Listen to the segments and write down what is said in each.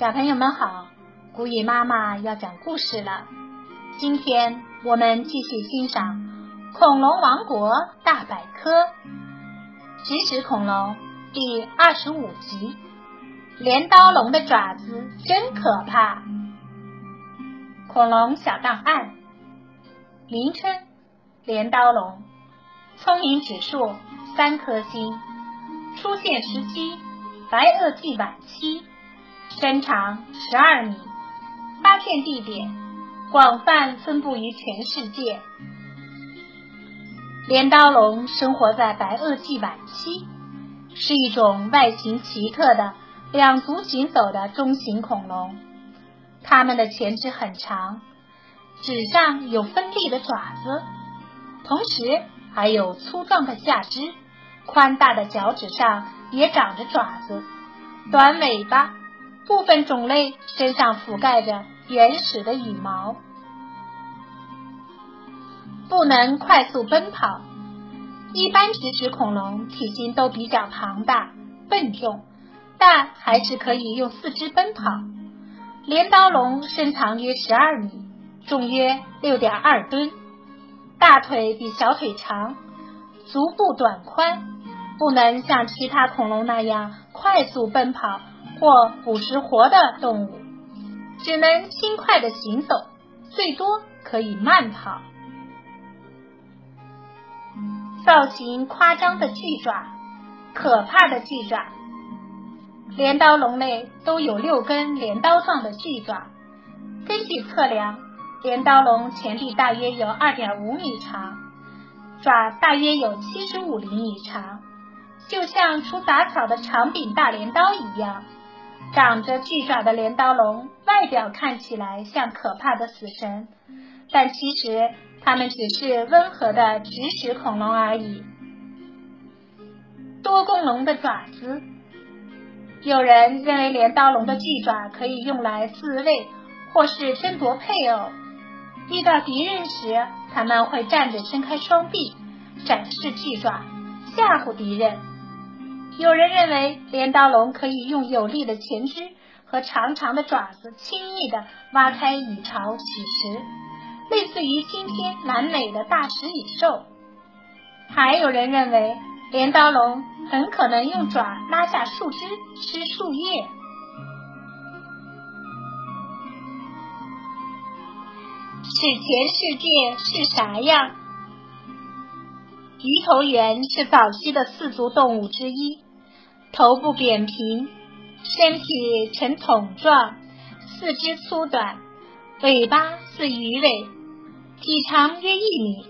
小朋友们好，古雨妈妈要讲故事了。今天我们继续欣赏《恐龙王国大百科》植食恐龙第二十五集：镰刀龙的爪子真可怕。恐龙小档案：名称：镰刀龙，聪明指数三颗星，出现时期：白垩纪晚期。身长十二米，发现地点广泛分布于全世界。镰刀龙生活在白垩纪晚期，是一种外形奇特的两足行走的中型恐龙。它们的前肢很长，趾上有锋利的爪子，同时还有粗壮的下肢，宽大的脚趾上也长着爪子，短尾巴。部分种类身上覆盖着原始的羽毛，不能快速奔跑。一般植食恐龙体型都比较庞大、笨重，但还是可以用四肢奔跑。镰刀龙身长约十二米，重约六点二吨，大腿比小腿长，足部短宽，不能像其他恐龙那样快速奔跑。或捕食活的动物，只能轻快的行走，最多可以慢跑。造型夸张的巨爪，可怕的巨爪。镰刀龙类都有六根镰刀状的巨爪。根据测量，镰刀龙前臂大约有二点五米长，爪大约有七十五厘米长，就像除杂草的长柄大镰刀一样。长着巨爪的镰刀龙，外表看起来像可怕的死神，但其实它们只是温和的植食恐龙而已。多功龙的爪子，有人认为镰刀龙的巨爪可以用来自卫或是争夺配偶。遇到敌人时，他们会站着伸开双臂，展示巨爪，吓唬敌人。有人认为镰刀龙可以用有力的前肢和长长的爪子轻易地挖开蚁巢取食，类似于今天南美的大食蚁兽。还有人认为镰刀龙很可能用爪拉下树枝吃树叶。史前世界是啥样？鱼头猿是早期的四足动物之一。头部扁平，身体呈桶状，四肢粗短，尾巴似鱼尾，体长约一米。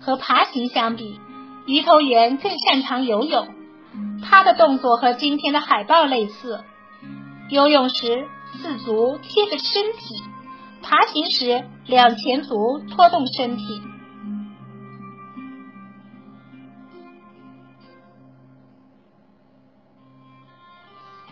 和爬行相比，鱼头猿更擅长游泳。它的动作和今天的海豹类似，游泳时四足贴着身体，爬行时两前足拖动身体。